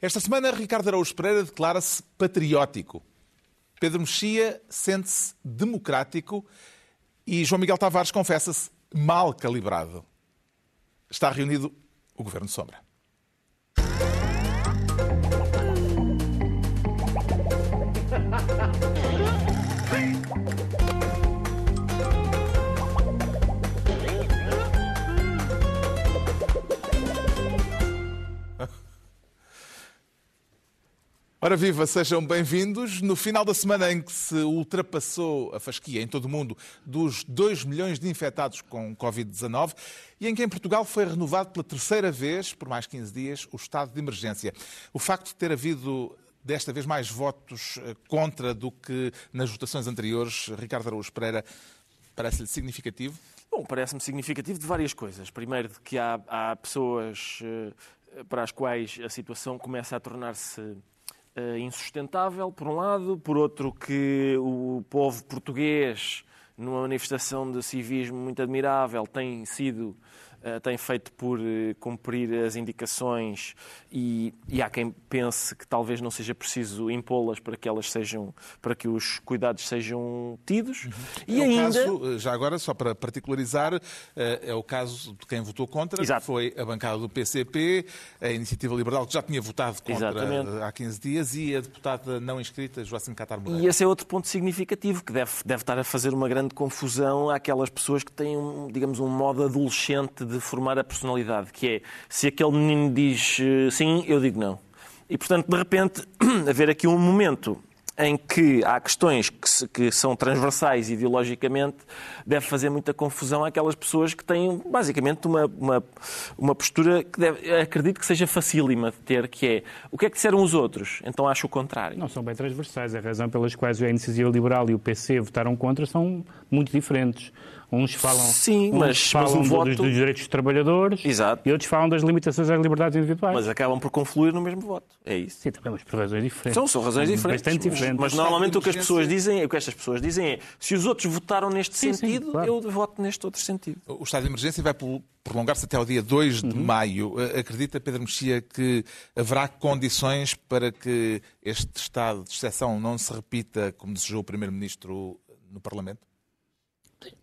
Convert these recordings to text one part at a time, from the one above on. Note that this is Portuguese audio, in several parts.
Esta semana, Ricardo Araújo Pereira declara-se patriótico. Pedro Mexia sente-se democrático e João Miguel Tavares confessa-se mal calibrado. Está reunido o Governo Sombra. Ora viva, sejam bem-vindos. No final da semana em que se ultrapassou a fasquia em todo o mundo dos 2 milhões de infectados com Covid-19 e em que em Portugal foi renovado pela terceira vez, por mais 15 dias, o estado de emergência. O facto de ter havido desta vez mais votos eh, contra do que nas votações anteriores, Ricardo Araújo Pereira, parece-lhe significativo? Bom, parece-me significativo de várias coisas. Primeiro, de que há, há pessoas eh, para as quais a situação começa a tornar-se insustentável, por um lado, por outro, que o povo português, numa manifestação de civismo muito admirável, tem sido eh, tem feito por eh, cumprir as indicações e, e, há quem pense que talvez não seja preciso impô-las para que elas sejam, para que os cuidados sejam tidos. Uhum. E é ainda... caso, já agora, só para particularizar, eh, é o caso de quem votou contra, Exato. que foi a bancada do PCP, a Iniciativa Liberal, que já tinha votado contra Exatamente. há 15 dias, e a deputada não inscrita, Joacim Catar Moreira. E esse é outro ponto significativo, que deve, deve estar a fazer uma grande confusão àquelas pessoas que têm, digamos, um modo adolescente de formar a personalidade, que é se aquele menino diz eh, sim, eu digo não. E, portanto, de repente, haver aqui um momento em que há questões que, se, que, são transversais ideologicamente, deve fazer muita confusão àquelas pessoas que têm, basicamente, uma, uma, uma postura que deve, acredito que seja facílima de ter, que é o que é que disseram os outros? Então acho o contrário. Não são bem transversais. A razão pelas quais a Iniciativa Liberal e o PC votaram contra são muito diferentes. Uns falam, Sim, uns mas, falam mas voto... dos, dos, direitos dos trabalhadores Exato. e outros falam das limitações às liberdades individuais. Mas acabam por confluir no mesmo voto. É isso. Sim, também, mas por razões diferentes. São, são razões diferentes. Bastante diferentes. Mas, mas normalmente o que as pessoas dizem, o que estas pessoas dizem é se os outros votaram neste sim, sentido, sim, claro. eu voto neste outro sentido. O estado de emergência vai prolongar-se até ao dia 2 de uhum. maio. Acredita, Pedro Mexia, que haverá condições para que este estado de exceção não se repita, como desejou o Primeiro-Ministro no Parlamento?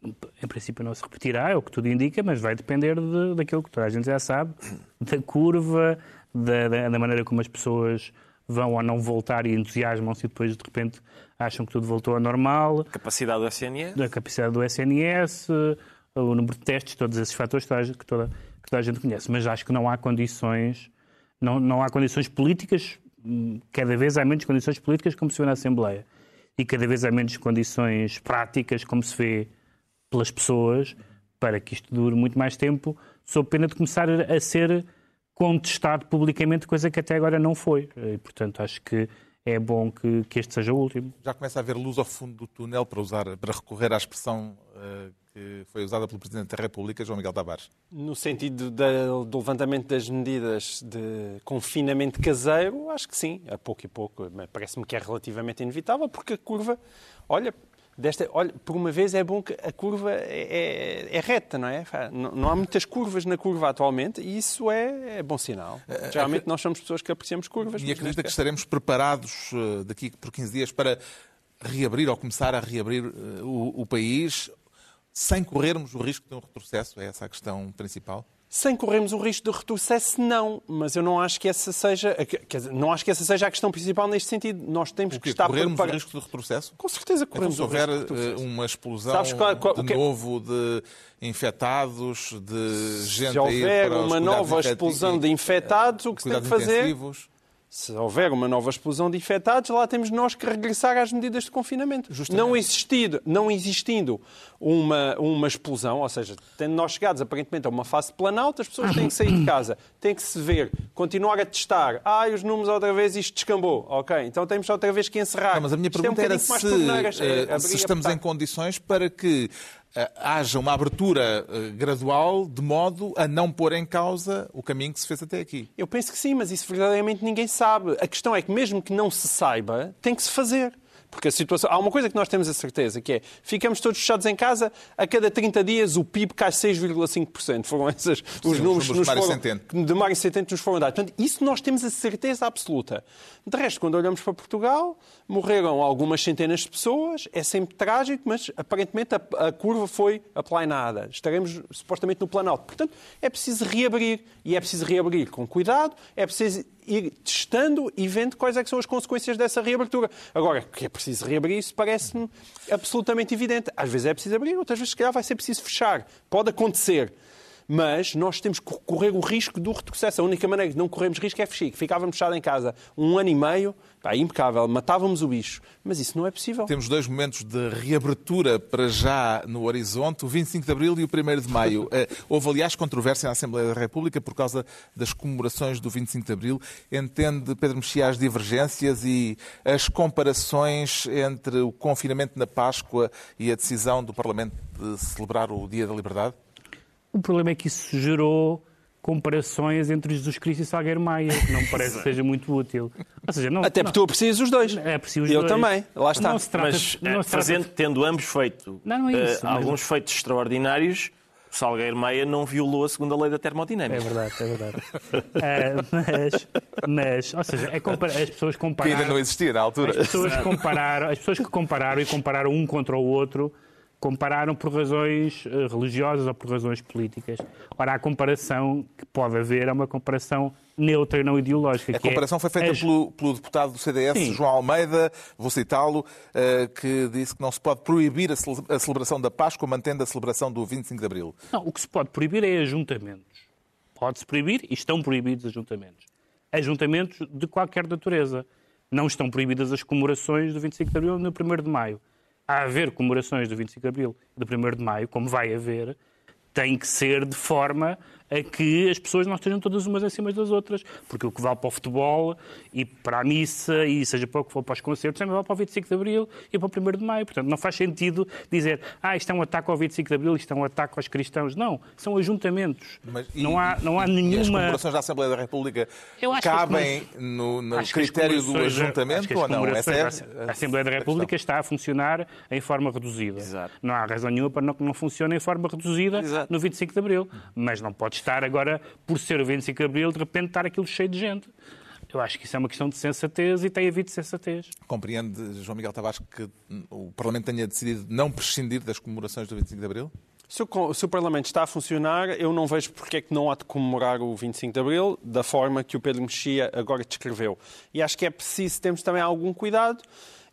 Em princípio não se repetirá, é o que tudo indica, mas vai depender de, daquilo que toda a gente já sabe, da curva, da, da, maneira como as pessoas vão ou não voltar e entusiasmam-se e depois de repente acham que tudo voltou ao normal. Capacidade do SNS. Da capacidade do SNS, o número de testes, todos esses fatores que toda, que toda, que toda a gente conhece. Mas acho que não há condições, não, não há condições políticas, cada vez há menos condições políticas como se vê na Assembleia. E cada vez há menos condições práticas, como se vê pelas pessoas para que isto dure muito mais tempo, sob pena de começar a ser contestado publicamente, coisa que até agora não foi. E, portanto, acho que é bom que, que, este seja o último. Já começa a haver luz ao fundo do túnel, para, usar, para recorrer à expressão uh, que foi usada pelo Presidente da República, João Miguel Tavares. No sentido da, do levantamento das medidas de confinamento caseiro, acho que sim, a pouco e pouco. Parece-me que é relativamente inevitável, porque a curva, olha, desta. Olha, por uma vez é bom que a curva é, é, é reta, não é? Não, não, há muitas curvas na curva atualmente e isso é, é bom sinal. Eh, Geralmente nós somos pessoas que apreciamos curvas. E acredita que estaremos preparados eh, daqui por 15 dias para reabrir ou começar a reabrir eh, o, o país sem corrermos o risco de um retrocesso? É essa a questão principal? Sem corrermos o risco de retrocesso, não. Mas eu não acho que essa seja, dizer, não acho que essa seja a questão principal neste sentido. Nós temos que estar corrermos o risco de retrocesso? Com certeza corremos então, se houver eh, uma explosão qual, qual, de novo de infectados, de gente Se houver uma nova explosão de infectados, o que se tem que fazer... Intensivos se houver uma nova explosão de infectados, lá temos nós que regressar às medidas de confinamento. Não, existir, não existindo uma, uma explosão, ou seja, tendo nós chegados aparentemente a uma fase de planalto, as pessoas têm que sair de casa, têm que se ver, continuar a testar. Ah, os números outra vez isto descambou. Ok, então temos outra vez que encerrar. Não, mas a minha pergunta é um era se, uh, se estamos em condições para que eh, haja uma abertura eh, gradual de modo a não pôr em causa o caminho que se fez até aqui. Eu penso que sim, mas isso verdadeiramente ninguém sabe. A questão é que mesmo que não se saiba, tem que se fazer. Porque a situação. Há uma coisa que nós temos a certeza, que é ficamos todos fechados em casa, a cada 30 dias o PIB cai 6,5%. Foram esses os Sim, números, que nos foram, de Mário Centeno nos foram dados. Portanto, isso nós temos a certeza absoluta. De resto, quando olhamos para Portugal, morreram algumas centenas de pessoas, é sempre trágico, mas aparentemente a, a curva foi aplainada. Estaremos supostamente no Planalto. Portanto, é preciso reabrir. E é preciso reabrir com cuidado, é preciso ir testando e vendo quais é são as consequências dessa reabertura. Agora, que é preciso reabrir, isso parece-me absolutamente evidente. Às vezes é preciso abrir, outras vezes, se calhar, vai ser preciso fechar. Pode acontecer. Mas nós temos que correr o risco do retrocesso. A única maneira de não corrermos risco é fechar. Ficávamos fechados em casa um ano e meio, pá, impecável, matávamos o bicho. Mas isso não é possível. Temos dois momentos de reabertura para já no horizonte, o 25 de Abril e o 1 de Maio. Eh, houve, aliás, controvérsia na Assembleia da República por causa das comemorações do 25 de Abril. Entende, Pedro Mexia, as divergências e as comparações entre o confinamento na Páscoa e a decisão do Parlamento de celebrar o Dia da Liberdade? O problema é que isso gerou comparações entre Jesus Cristo e Salgueiro Maia, que não me parece que seja muito útil. Ou seja, não, Até porque não, tu aprecias os dois. É, aprecio os Eu dois. também, lá está. Não se trata, mas, não se fazendo, trata... tendo ambos feito não, não é isso, uh, alguns feitos extraordinários, Salgueiro Meia não violou a segunda lei da termodinâmica. É verdade, é verdade. uh, mas, mas, ou seja, é compara... as pessoas compararam... Que ainda não existia na altura. As pessoas, compararam, as pessoas que compararam e compararam um contra o outro compararam por razões eh, religiosas ou por razões políticas. Ora, a comparação que pode haver é uma comparação neutra e não ideológica. A comparação é... foi feita pelo, pelo, deputado do CDS, Sim. João Almeida, vou citá-lo, eh, que disse que não se pode proibir a celebração da Páscoa mantendo a celebração do 25 de Abril. Não, o que se pode proibir é ajuntamentos. Pode-se proibir e estão proibidos ajuntamentos. Ajuntamentos de qualquer natureza. Não estão proibidas as comemorações do 25 de Abril no 1 de Maio a haver comemorações do 25 de Abril e do 1 de Maio, como vai haver, tem que ser de forma a que as pessoas não estejam todas umas acima das outras, porque o que vale para o futebol e para a missa e seja para o que for para os concertos também vale para o 25 de Abril e para o 1 de Maio. Portanto, não faz sentido dizer ah, isto é um ataque ao 25 de Abril, isto é um ataque aos cristãos. Não, são ajuntamentos. Mas, e, não, há, não há nenhuma... E as comemorações da Assembleia da República cabem no, no critério do ajuntamento ou não? Essa é... A Assembleia da República está a funcionar em forma reduzida. Exato. Não há razão nenhuma para que não funcione em forma reduzida Exato. no 25 de Abril. Mas não pode estar agora, por ser o 25 de Abril, de repente estar aquilo cheio de gente. Eu acho que isso é uma questão de sensatez e tem havido sensatez. Compreende, João Miguel Tavares, que o Parlamento tenha decidido não prescindir das comemorações do 25 de Abril? Se o, se o, Parlamento está a funcionar, eu não vejo porque é que não há de comemorar o 25 de Abril da forma que o Pedro Mexia agora descreveu. E acho que é preciso termos também algum cuidado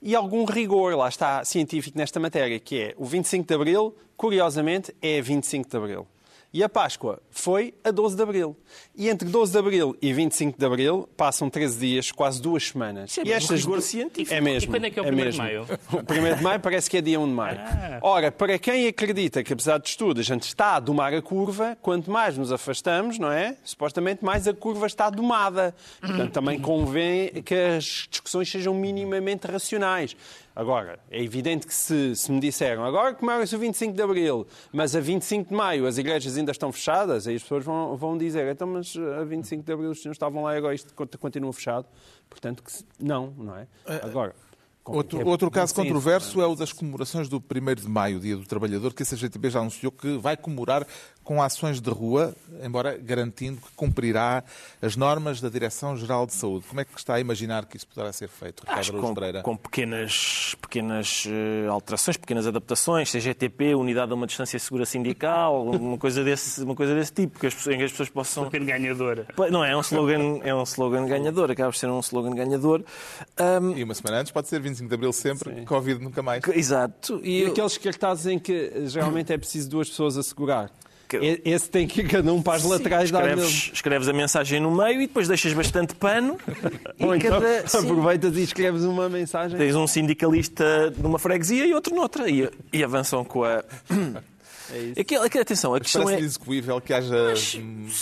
e algum rigor, lá está, científico nesta matéria, que é o 25 de Abril, curiosamente, é 25 de Abril. E a Páscoa foi a 12 de Abril. E entre 12 de Abril e 25 de Abril passam 13 dias, quase duas semanas. Isso é e estas rigor científico. É mesmo. E quando é que é o 1 de Maio? O 1 de Maio parece que é dia 1 de Maio. Ah. Ora, para quem acredita que, apesar de tudo, a gente está a domar a curva, quanto mais nos afastamos, não é? Supostamente mais a curva está domada. Portanto, também convém que as discussões sejam minimamente racionais. Agora, é evidente que se, se me disseram agora comemora-se o 25 de Abril, mas a 25 de Maio as igrejas ainda estão fechadas, aí as pessoas vão, vão dizer então, mas a 25 de Abril os senhores estavam lá e agora isto continua fechado. Portanto, que, não, não é? Agora... Outro, é, outro caso controverso é o das comemorações do 1 de Maio, Dia do Trabalhador, que a CGTB já anunciou que vai comemorar com ações de rua, embora garantindo que cumprirá as normas da Direção-Geral de Saúde. Como é que está a imaginar que isso poderá ser feito, Ricardo com, com, pequenas, pequenas uh, alterações, pequenas adaptações, CGTP, unidade a uma distância segura sindical, uma coisa desse, uma coisa desse tipo, que as pessoas, em que as pessoas possam... Slogan ganhador. Não, é um slogan, é um slogan ganhador, acaba por ser um slogan ganhador. Um... E uma semana antes pode ser 25 de Abril sempre, Sim. Covid nunca mais. Exato. E, e aqueles cartazes em que geralmente é preciso duas pessoas a segurar. Esse tem que ir cada um para as Sim, laterais escreves, da escreves a mensagem no meio e depois deixas bastante pano. Ou então cada... aproveitas e escreves uma mensagem. Tens um sindicalista numa freguesia e outro noutra. E, e avançam com a. É aqui, aqui, atenção, a Mas questão é... execuível que haja Mas,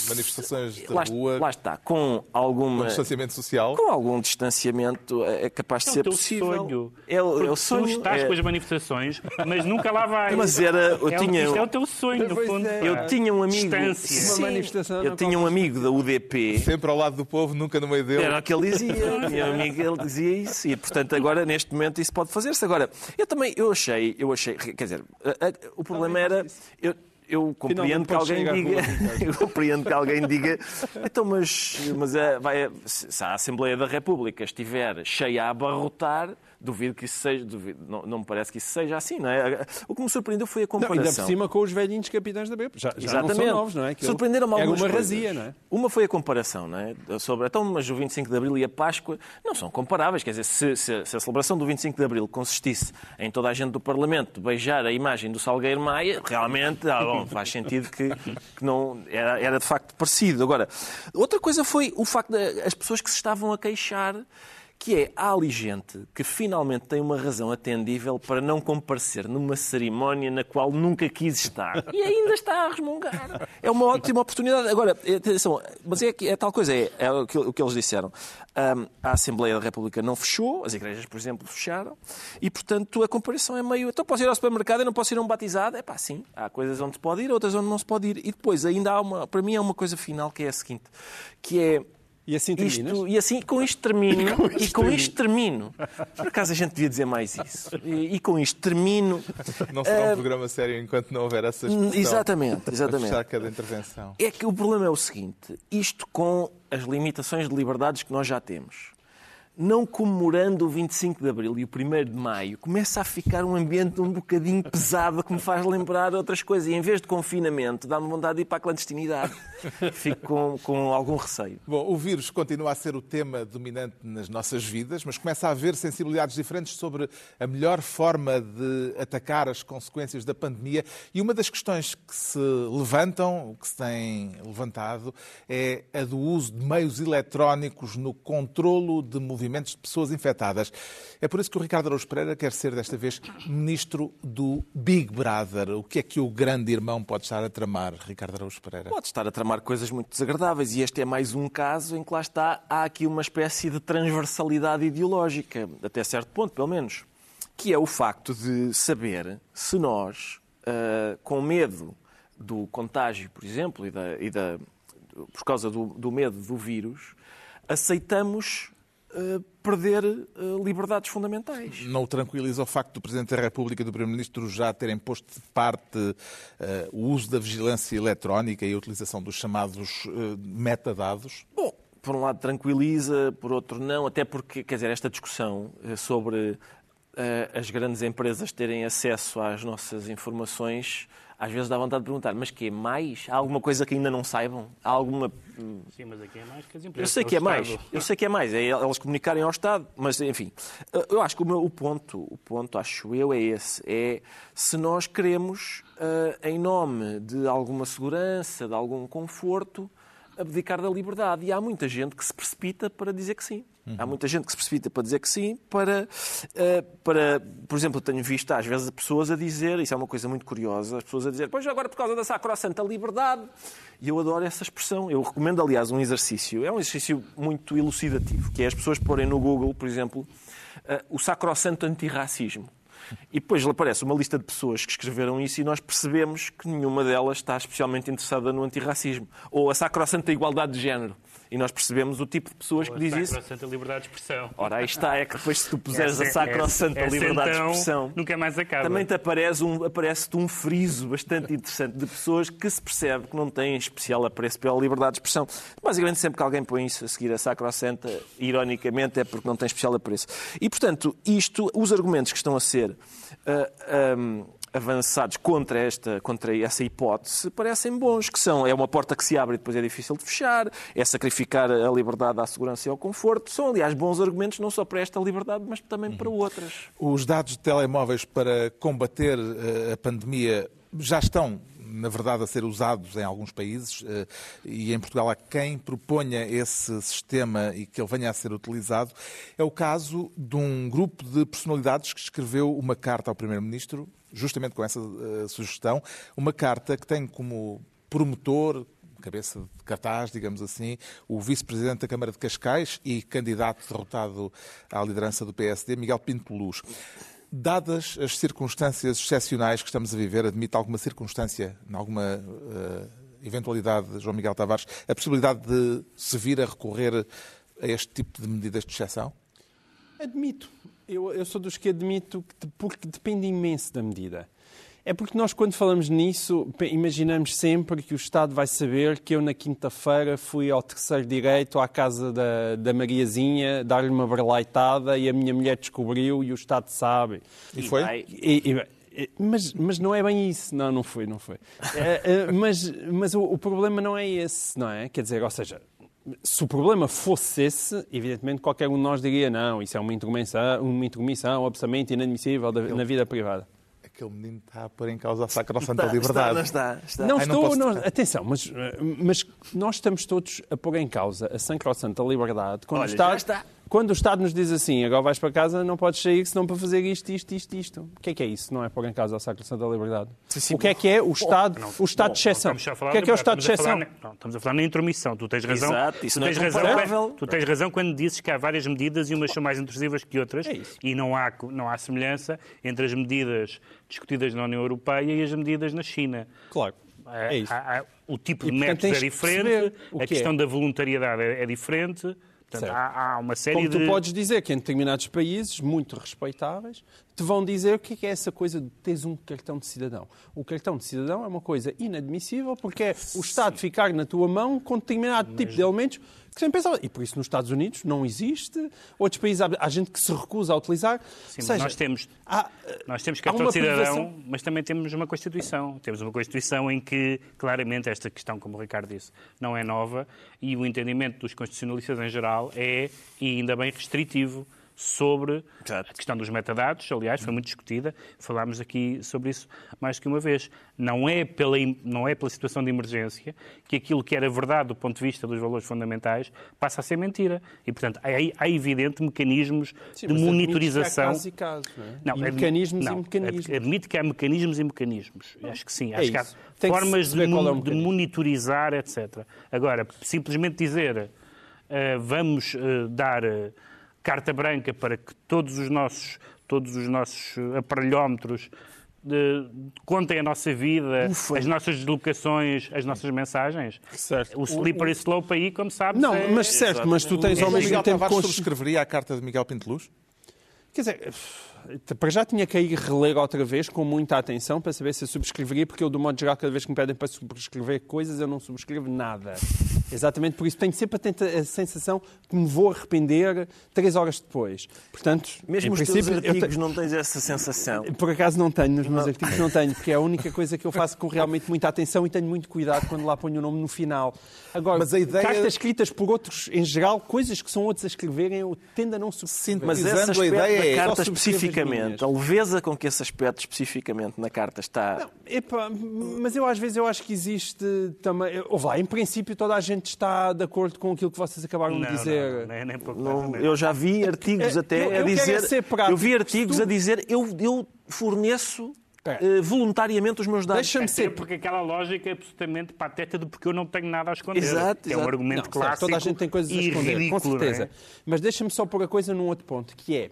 manifestações de lá, rua... Lá está, com alguma... Com distanciamento social? Com algum distanciamento é, é capaz de é ser possível. Sonho. É, o, é o sonho. Tu estás é... com as manifestações, mas nunca lá vais. Mas era... Eu é, tinha... Isto é o teu sonho, no fundo. Eu tinha um amigo... Distância. Manifestação eu tinha um amigo da UDP... Sempre ao lado do povo, nunca no meio dele. Era o que ele dizia. Um amigo ele dizia isso. E, portanto, agora, neste momento, isso pode fazer-se. Agora, eu também, eu achei, eu achei, quer dizer, a, a, o problema era... Eu, eu compreendo que alguém diga, eu compreendo que alguém diga, então, mas, mas é, vai, se a Assembleia da República estiver cheia a abarrotar, duvido que isso seja, duvido, não, não me parece que isso seja assim, não é? O que me surpreendeu foi a comparação. Não, ainda por cima com os velhinhos capitães da BP. Já, já Exatamente. não são novos, não é? Surpreenderam-me é algumas uma coisas. razia, não é? Uma foi a comparação, não é? Sobre, então, mas o 25 de Abril e a Páscoa não são comparáveis. Quer dizer, se, se, se a celebração do 25 de Abril consistisse em toda a gente do Parlamento beijar a imagem do Salgueiro Maia, realmente ah, bom, faz sentido que, que não era, era de facto parecido. Agora, outra coisa foi o facto das pessoas que se estavam a queixar que é há ali gente que finalmente tem uma razão atendível para não comparecer numa cerimónia na qual nunca quis estar e ainda está a resmungar. É uma ótima oportunidade. Agora, atenção, mas é, é tal coisa, é, é o, que, o, que, eles disseram. Um, a Assembleia da República não fechou, as igrejas, por exemplo, fecharam, e portanto a comparação é meio. Então posso ir ao supermercado e não posso ir a um batizado? É pá, sim. Há coisas onde se pode ir, outras onde não se pode ir. E depois ainda há uma. Para mim, é uma coisa final que é a seguinte: que é e assim terminas? Isto, e assim, com isto termino. e com isto, e com isto termino. Por acaso a gente devia dizer mais isso. E, e com isto termino. Não será um uh, programa sério enquanto não houver essa expressão. Exatamente, exatamente. A cada intervenção. É que o problema é o seguinte: isto com as limitações de liberdades que nós já temos não comemorando o 25 de Abril e o 1 de Maio, começa a ficar um ambiente um bocadinho pesado que me faz lembrar outras coisas. E em vez de confinamento, dá-me vontade de ir para a clandestinidade. Fico com, com algum receio. Bom, o vírus continua a ser o tema dominante nas nossas vidas, mas começa a haver sensibilidades diferentes sobre a melhor forma de atacar as consequências da pandemia. E uma das questões que se levantam, que se tem levantado, é a do uso de meios eletrónicos no controlo de movimentos movimentos de pessoas infectadas. É por isso que o Ricardo Araújo Pereira quer ser, desta vez, ministro do Big Brother. O que é que o grande irmão pode estar a tramar, Ricardo Araújo Pereira? Pode estar a tramar coisas muito desagradáveis e este é mais um caso em que lá está, há aqui uma espécie de transversalidade ideológica, até certo ponto, pelo menos, que é o facto de saber se nós, uh, com medo do contágio, por exemplo, e da, e da por causa do, do medo do vírus, aceitamos perder uh, liberdades fundamentais. Não o tranquiliza o facto do Presidente da República e do Primeiro-Ministro já terem posto de parte uh, o uso da vigilância eletrónica e a utilização dos chamados metadados? Bom, por um lado tranquiliza, por outro não, até porque, quer dizer, esta discussão sobre as grandes empresas terem acesso às nossas informações às vezes dá vontade de perguntar, mas que é mais? Há alguma coisa que ainda não saibam? Há alguma. Sim, mas aqui é mais que as empresas. Eu sei que é mais. Eu sei que é mais. É elas comunicarem ao Estado, mas enfim. Eu acho que o, meu, o ponto, o ponto, acho eu, é esse. É se nós queremos, uh, em nome de alguma segurança, de algum conforto, abdicar da liberdade. E há muita gente que se precipita para dizer que sim. Uhum. Há muita gente que se precipita para dizer que sim, para, uh, para, por exemplo, eu tenho visto às vezes pessoas a dizer, isso é uma coisa muito curiosa, as pessoas a dizer, pois agora por causa da sacrossanta liberdade, e eu adoro essa expressão. Eu recomendo, aliás, um exercício, é um exercício muito elucidativo, que é as pessoas porem no Google, por exemplo, uh, o sacrossanto antirracismo. E depois aparece uma lista de pessoas que escreveram isso e nós percebemos que nenhuma delas está especialmente interessada no antirracismo. Ou a sacrossanta igualdade de género e nós percebemos o tipo de pessoas Ou que diz isso. A liberdade de expressão. Ora, aí está, é que depois se tu puseres essa, a sacrossanta liberdade então, de expressão, nunca mais acaba. Também te aparece um, aparece um friso bastante interessante de pessoas que se percebe que não têm especial apreço pela liberdade de expressão. Basicamente, sempre que alguém põe isso a seguir a sacrossanta, ironicamente, é porque não tem especial apreço. E, portanto, isto, os argumentos que estão a ser. Uh, ah, um, avançados contra, esta, contra essa hipótese parecem bons, que são é uma porta que se abre e depois é difícil de fechar, é sacrificar a liberdade à segurança e ao conforto. São, aliás, bons argumentos não só para esta liberdade, mas também para outras. Os dados de telemóveis para combater eh, a pandemia já estão na verdade, a ser usados em alguns países eh, e em Portugal há quem proponha esse sistema e que ele venha a ser utilizado. É o caso de um grupo de personalidades que escreveu uma carta ao Primeiro-Ministro, justamente com essa uh, sugestão, uma carta que tem como promotor, cabeça de cartaz, digamos assim, o vice-presidente da Câmara de Cascais e candidato derrotado à liderança do PSD, Miguel Pinto Luz. Dadas as circunstâncias excepcionais que estamos a viver, admite alguma circunstância, alguma uh, eventualidade, João Miguel Tavares, a possibilidade de se vir a recorrer a este tipo de medidas de exceção? Admito. Eu, eu sou dos que admito que, porque depende imenso da medida. É porque nós, quando falamos nisso, imaginamos sempre que o Estado vai saber que eu, na quinta-feira, fui ao terceiro direito, à casa da, da Mariazinha, dar-lhe uma berlaitada e a minha mulher descobriu e o Estado sabe. E foi? E, e, mas, mas não é bem isso. Não, não foi, não foi. É, é, mas mas o, o problema não é esse, não é? Quer dizer, ou seja, se o problema fosse esse, evidentemente qualquer um de nós diria não, isso é uma intermissão, uma intermissão absolutamente inadmissível na vida privada aquele menino está a pôr em causa a sacrossanta liberdade. Está, está, está. Não Ai, estou, não não, atenção, mas, mas nós estamos todos a pôr em causa a sacrossanta liberdade quando, Olha, está, está. Quando o Estado nos diz assim, agora vais para casa, não podes sair senão para fazer isto, isto, isto, isto. O que é que é isso? Não é pôr em causa a sacrossanta liberdade? Sim, sim, o que é que é o Estado, não, o estado de exceção? O que é que é o Estado de exceção? Não, estamos a falar na intromissão. Tu tens razão. Exato, isso tu tens, é razão, tu tens razão quando dizes que há várias medidas e umas são mais intrusivas que outras é e não há, não há semelhança entre as medidas discutidas na União Europeia e as medidas na China. Claro. É, é isso. Há, há, o tipo e, de métodos é diferente, a questão é. da voluntariedade é, é diferente. Portanto, há, há, uma série Como de... tu podes dizer que em determinados países, muito respeitáveis, te vão dizer o que é essa coisa de teres um cartão de cidadão. O cartão de cidadão é uma coisa inadmissível porque é o Estado Sim. ficar na tua mão com determinado Mas... tipo de elementos que sempre pensava. E por isso nos Estados Unidos não existe. Outros países há, há gente que se recusa a utilizar. Sim, seja, nós temos, há, nós temos cartão de cidadão, mas também temos uma Constituição. Temos uma Constituição em que, claramente, esta questão, como o Ricardo disse, não é nova e o entendimento dos constitucionalistas em geral é, e ainda bem, restritivo sobre Exato. a questão dos metadados, aliás, foi muito discutida, falámos aqui sobre isso mais que uma vez. Não é, pela, não é pela situação de emergência que aquilo que era verdade do ponto de vista dos valores fundamentais passa a ser mentira. E, portanto, há, há evidente mecanismos Sim, de monitorização. Caso e caso, não é? não, e mecanismos não, e mecanismos. Admito que há mecanismos e mecanismos. Acho que sim. É acho que há Tem formas que de, é de monitorizar, etc. Agora, simplesmente dizer uh, vamos uh, dar. Uh, carta branca para que todos os nossos, todos os nossos aparelhómetros de, contem a nossa vida, Ufa. as nossas deslocações, as nossas mensagens. Certo. O slippery slope aí, como sabes. Não, é... mas certo, mas tu tens ao mesmo tempo. Miguel subscreveria a carta de Miguel Pinteluz? Quer dizer, para já tinha que ir reler outra vez com muita atenção para saber se eu subscreveria, porque eu, do modo geral, cada vez que me pedem para subscrever coisas, eu não subscrevo nada. Exatamente por isso tenho sempre a, sensação que me vou arrepender três horas depois. Portanto, mesmo os teus artigos te... não tens essa sensação? Por acaso não tenho, nos meus não. artigos não tenho, porque é a única coisa que eu faço com realmente muita atenção e tenho muito cuidado quando lá ponho o nome no final. Agora, mas a ideia... cartas escritas por outros, em geral, coisas que são outros a escreverem, eu tendo a não subscrever. Mas essa a ideia é carta especificamente, a leveza com que esse aspecto especificamente na carta está... Não, epa, mas eu às vezes eu acho que existe também... Ouve lá, em princípio toda a gente está de acordo com aquilo que vocês acabaram não, de dizer. Não, nem, nem pouco, não, eu já vi artigos até eu, eu a dizer. eu vi artigos tu... a dizer eu, eu forneço Uh, voluntariamente os meus dados. Deixa-me ser. Porque aquela lógica é absolutamente pateta de porque eu não tenho nada a esconder. Exato, é um argumento não, clássico. Certo, toda a gente tem coisas a esconder, ridículo, com certeza. É? Mas deixa-me só pôr a coisa num outro ponto, que é.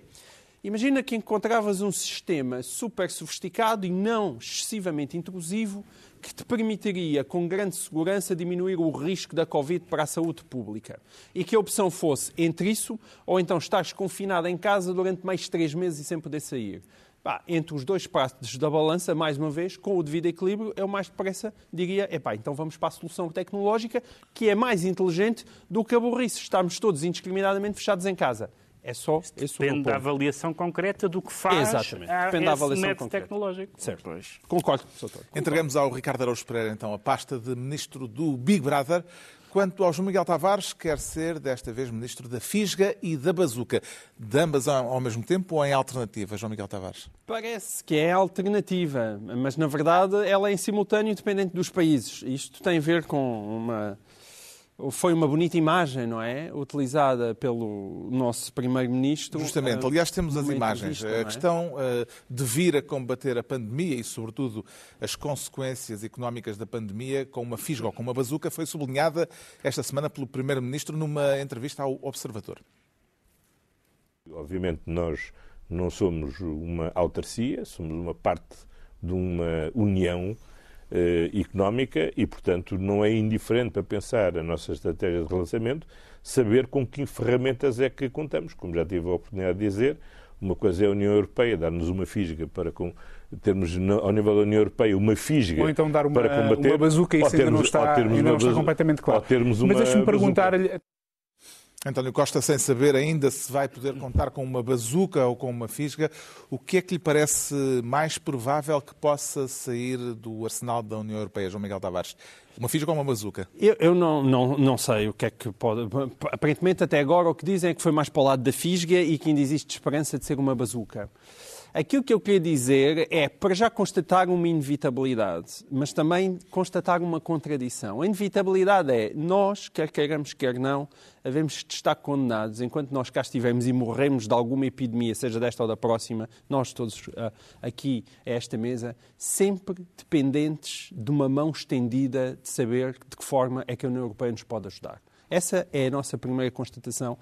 Imagina que encontravas um sistema super sofisticado e não excessivamente intrusivo que te permitiria, com grande segurança, diminuir o risco da Covid para a saúde pública. E que a opção fosse entre isso ou então estás confinado em casa durante mais três meses e sem poder sair. Pá, entre os dois pratos da balança, mais uma vez, com o devido equilíbrio, eu mais depressa diria, epá, então vamos para a solução tecnológica que é mais inteligente do que a burrice. Estamos todos indiscriminadamente fechados em casa. É só esse Depende da avaliação concreta do que faz Exatamente. Depende da avaliação concreta. tecnológico. Certo. Pois. Concordo, Entregamos ao Ricardo Araújo Pereira, então, a pasta de Ministro do Big Brother. Quanto ao João Miguel Tavares, quer ser desta vez ministro da Fisga e da Bazuca. De ambas ao mesmo tempo ou em alternativa, João Miguel Tavares? Parece que é alternativa, mas na verdade ela é em simultâneo dependente dos países. Isto tem a ver com uma foi uma bonita imagem, não é? Utilizada pelo nosso Primeiro-Ministro. Justamente. Aliás, temos as imagens. A é? questão uh, de vir a combater a pandemia e, sobretudo, as consequências económicas da pandemia com uma fisga ou com uma bazuca foi sublinhada esta semana pelo Primeiro-Ministro numa entrevista ao Observador. Obviamente, nós não somos uma autarcia, somos uma parte de uma união eh, económica e, portanto, não é indiferente para pensar a nossa estratégia de relançamento saber com que ferramentas é que contamos. Como já tive a oportunidade de dizer, uma coisa é a União Europeia dar-nos uma fisga para com, termos ao nível da União Europeia uma fisga ou então dar uma, para combater, uma bazuca e isso ainda não está, ainda não está completamente claro. Mas deixe-me perguntar-lhe António Costa, sem saber ainda se vai poder contar com uma bazuca ou com uma fisga, o que é que lhe parece mais provável que possa sair do arsenal da União Europeia, João Miguel Tavares? Uma fisga ou uma bazuca? Eu, eu não, não, não sei o que é que pode. Aparentemente, até agora, o que dizem é que foi mais para o lado da fisga e que ainda existe esperança de ser uma bazuca. Aquilo que eu queria dizer é, para já constatar uma inevitabilidade, mas também constatar uma contradição. A inevitabilidade é, nós, quer queiramos, quer não, havemos de estar condenados, enquanto nós cá estivermos e morremos de alguma epidemia, seja desta ou da próxima, nós todos uh, aqui a esta mesa, sempre dependentes de uma mão estendida de saber de que forma é que a União Europeia nos pode ajudar. Essa é a nossa primeira constatação.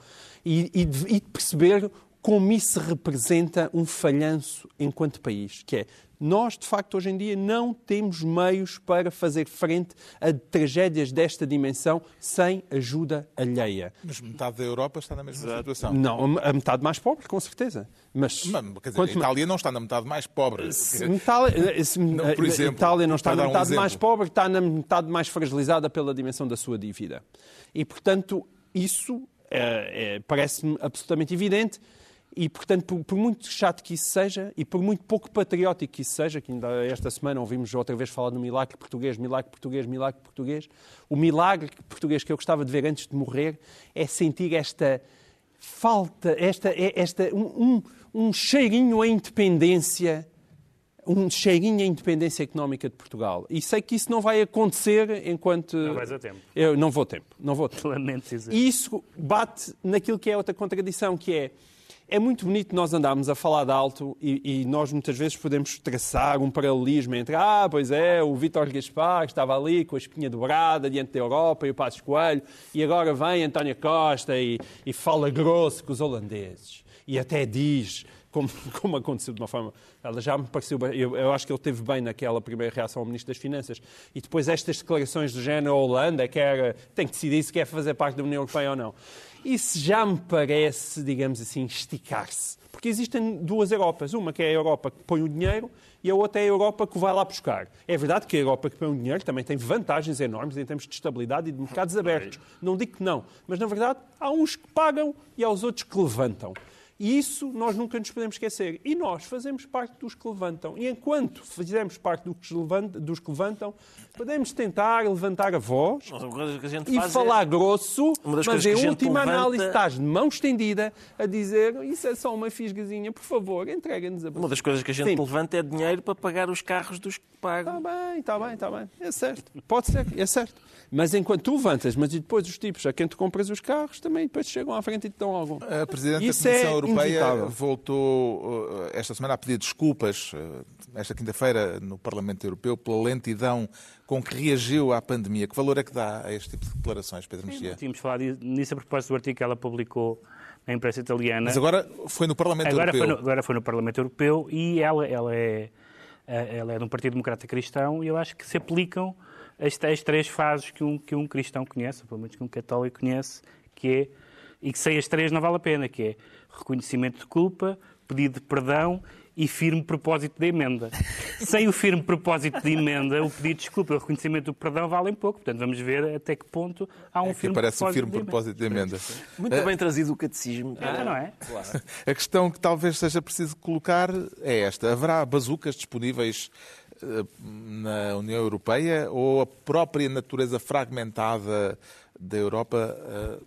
E, e, e perceber como isso representa um falhanço enquanto país, que é nós, de facto, hoje em dia não temos meios para fazer frente a tragédias desta dimensão sem ajuda alheia. Mas metade da Europa está na mesma Exato. situação. Não, a metade mais pobre, com certeza. Mas, Mas quer dizer, a Itália não está na metade mais pobre. Se, Itália, se, não, por exemplo, Itália não está na metade um mais pobre, está na metade mais fragilizada pela dimensão da sua dívida. E, portanto, isso é, é, parece-me absolutamente evidente. E, portanto, por, por, muito chato que isso seja e por muito pouco patriótico que isso seja, que ainda esta semana ouvimos outra vez falar no milagre português, milagre português, milagre português, o milagre português que eu gostava de ver antes de morrer é sentir esta falta, esta, esta, um, um, um cheirinho à independência um cheirinho à independência económica de Portugal. E sei que isso não vai acontecer enquanto. Não vais a tempo. Eu não vou tempo. Não vou tempo. Lamento dizer. E isso bate naquilo que é outra contradição, que é é muito bonito nós andarmos a falar de alto e, e, nós muitas vezes podemos traçar um paralelismo entre, ah, pois é, o Vítor Gaspar estava ali com a espinha dobrada diante da Europa e o Passos Coelho, e agora vem António Costa e, e fala grosso com os holandeses. E até diz, como, como, aconteceu de uma forma. Ela já me pareceu. Eu, eu, acho que ele teve bem naquela primeira reação ao Ministro das Finanças. E depois estas declarações do género Holanda, que era, tem que decidir se quer fazer parte da União Europeia ou não. Isso já me parece, digamos assim, esticar-se. Porque existem duas Europas. Uma que é a Europa que põe o dinheiro e a outra é a Europa que vai lá buscar. É verdade que a Europa que põe o dinheiro também tem vantagens enormes em termos de estabilidade e de mercados abertos. Não digo que não. Mas, na verdade, há uns que pagam e há os outros que levantam. E isso nós nunca nos podemos esquecer. E nós fazemos parte dos que levantam. E enquanto fizermos parte dos que levantam, podemos tentar levantar a voz e é falar é... grosso, mas em última levanta... análise estás de mão estendida a dizer isso é só uma fisgazinha, por favor, entrega-nos a Uma das coisas que a gente Sim. levanta é dinheiro para pagar os carros dos que pagam. Está bem, está bem, está bem. É certo. Pode ser, é certo. Mas enquanto tu levantas, mas e depois os tipos a quem tu compras os carros também depois chegam à frente e te dão algum. A Presidente Isso da Comissão é Europeia inevitável. voltou uh, esta semana a pedir desculpas, uh, esta quinta-feira, no Parlamento Europeu, pela lentidão com que reagiu à pandemia. Que valor é que dá a este tipo de declarações, Pedro Mexia? Tínhamos falado nisso a propósito do artigo que ela publicou na imprensa italiana. Mas agora foi no Parlamento agora Europeu. Foi no, agora foi no Parlamento Europeu e ela, ela, é, ela é de um Partido Democrata Cristão e eu acho que se aplicam as, as três fases que um, que um cristão conhece, ou pelo menos que um católico conhece, que é, e que sem as três não vale a pena, que é reconhecimento de culpa, pedido de perdão e firme propósito de emenda. Sem o firme propósito de emenda, o pedido de desculpa e o reconhecimento do perdão valem pouco. Portanto, vamos ver até que ponto há um é firme parece propósito, um firme de, propósito de emenda. Muito é. bem trazido o catecismo. Ah, não é? Claro. A questão que talvez seja preciso colocar é esta. Haverá bazucas disponíveis eh, na União Europeia ou a própria natureza fragmentada da Europa uh,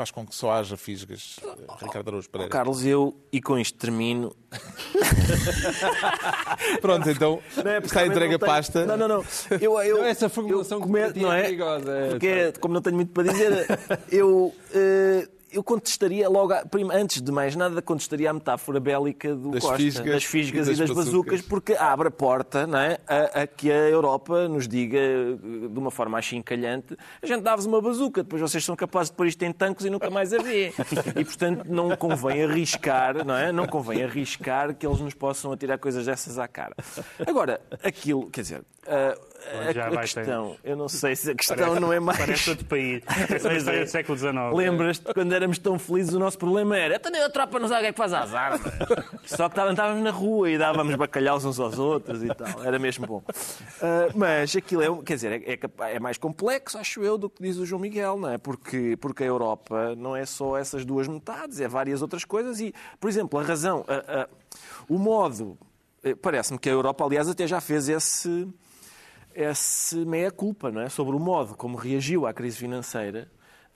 faz com que só haja fisgas, Ricardo Araújo Pereira? Oh, Carlos, eu, e com isto termino... Pronto, então não é, está entregue a pasta. Não, não, não. Eu, eu, não essa formulação eu, come... não é? perigosa. É, Porque, é, como não tenho muito para dizer, eu... Uh, eu contestaria logo, antes de mais nada, contestaria a metáfora bélica do das Costa, fisgas das fisgas e das, e das bazucas, porque abre a porta não é, a, a, que a Europa nos diga de uma forma achincalhante a gente dá-vos uma bazuca, depois vocês são capazes de pôr isto em tanques e nunca mais a vê. E, portanto, não convém arriscar, não é? Não convém arriscar que eles nos possam atirar coisas dessas à cara. Agora, aquilo, quer dizer, a, a questão, eu não sei se a questão parece, não é mais. Parece outro país. Parece é. século XIX. Lembras-te quando éramos tão felizes, o nosso problema era até nem a tropa não sabe o que é faz às armas. Só que estávamos na rua e dávamos bacalhaus uns aos outros e tal. Era mesmo bom. Uh, mas aquilo é, quer dizer, é, é, é, mais complexo, acho eu, do que diz o João Miguel, não é? Porque, porque a Europa não é só essas duas metades, é várias outras coisas e, por exemplo, a razão, a, a, o modo. Eh, parece-me que a Europa, aliás, até já fez esse esse meia-culpa não é? sobre o modo como reagiu à crise financeira,